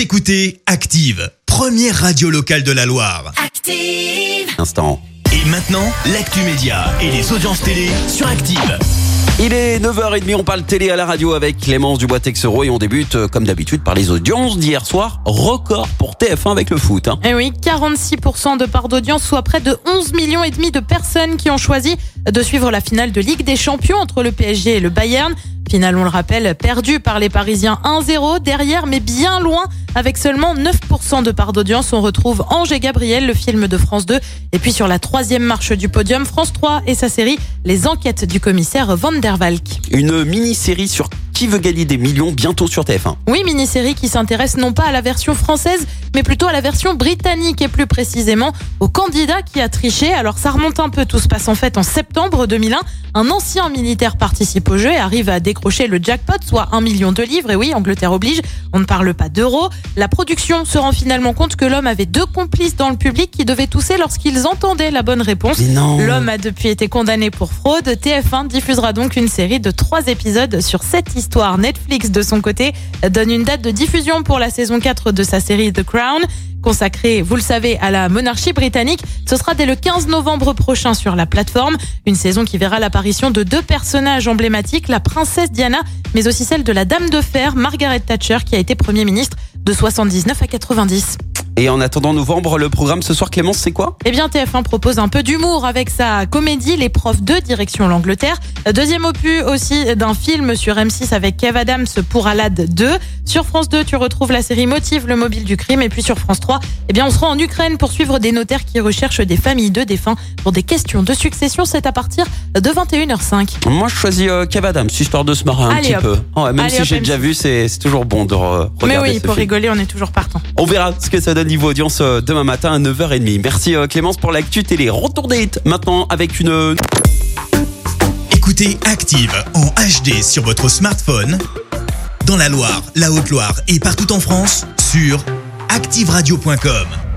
Vous écoutez Active, première radio locale de la Loire. Active. Instant. Et maintenant, l'actu média et les audiences télé sur Active. Il est 9h30, on parle télé à la radio avec Clémence Dubois-Texero et on débute euh, comme d'habitude par les audiences d'hier soir. Record pour TF1 avec le foot. hein. Et Eh oui, 46% de part d'audience, soit près de 11 millions et demi de personnes qui ont choisi de suivre la finale de Ligue des Champions entre le PSG et le Bayern. Finale, on le rappelle, perdue par les Parisiens 1-0. Derrière, mais bien loin, avec seulement 9% de part d'audience, on retrouve Ange Gabriel, le film de France 2. Et puis sur la troisième marche du podium, France 3 et sa série Les Enquêtes du commissaire Van der Valk. Une mini-série sur qui veut gagner des millions bientôt sur TF1. Oui, mini-série qui s'intéresse non pas à la version française, mais plutôt à la version britannique et plus précisément au candidat qui a triché. Alors ça remonte un peu, tout se passe en fait en septembre 2001. Un ancien militaire participe au jeu et arrive à décrocher le jackpot, soit un million de livres. Et oui, Angleterre oblige, on ne parle pas d'euros. La production se rend finalement compte que l'homme avait deux complices dans le public qui devaient tousser lorsqu'ils entendaient la bonne réponse. L'homme a depuis été condamné pour fraude. TF1 diffusera donc une série de trois épisodes sur cette histoire. Netflix, de son côté, donne une date de diffusion pour la saison 4 de sa série The Crown. Consacrée, vous le savez, à la monarchie britannique. Ce sera dès le 15 novembre prochain sur la plateforme. Une saison qui verra l'apparition de deux personnages emblématiques, la princesse Diana, mais aussi celle de la dame de fer, Margaret Thatcher, qui a été Premier ministre de 79 à 90. Et en attendant novembre, le programme ce soir, Clémence, c'est quoi? Eh bien, TF1 propose un peu d'humour avec sa comédie Les profs de direction l'Angleterre. Deuxième opus aussi d'un film sur M6 avec Kev Adams pour Alad 2. Sur France 2, tu retrouves la série Motive, le mobile du crime. Et puis sur France 3, eh bien, on sera en Ukraine pour suivre des notaires qui recherchent des familles de défunts pour des questions de succession. C'est à partir de 21h05. Moi, je choisis euh, Kev Adams, histoire de se marrer un Allez, petit hop. peu. Ouais, même Allez, si j'ai M6. déjà vu, c'est toujours bon de re- Mais regarder oui, ce pour film. rigoler, on est toujours partant. On verra ce que ça donne niveau audience euh, demain matin à 9h30. Merci euh, Clémence pour l'actu télé. Retour hits maintenant avec une... Écoutez Active en HD sur votre smartphone, dans la Loire, la Haute-Loire et partout en France, sur activeradio.com.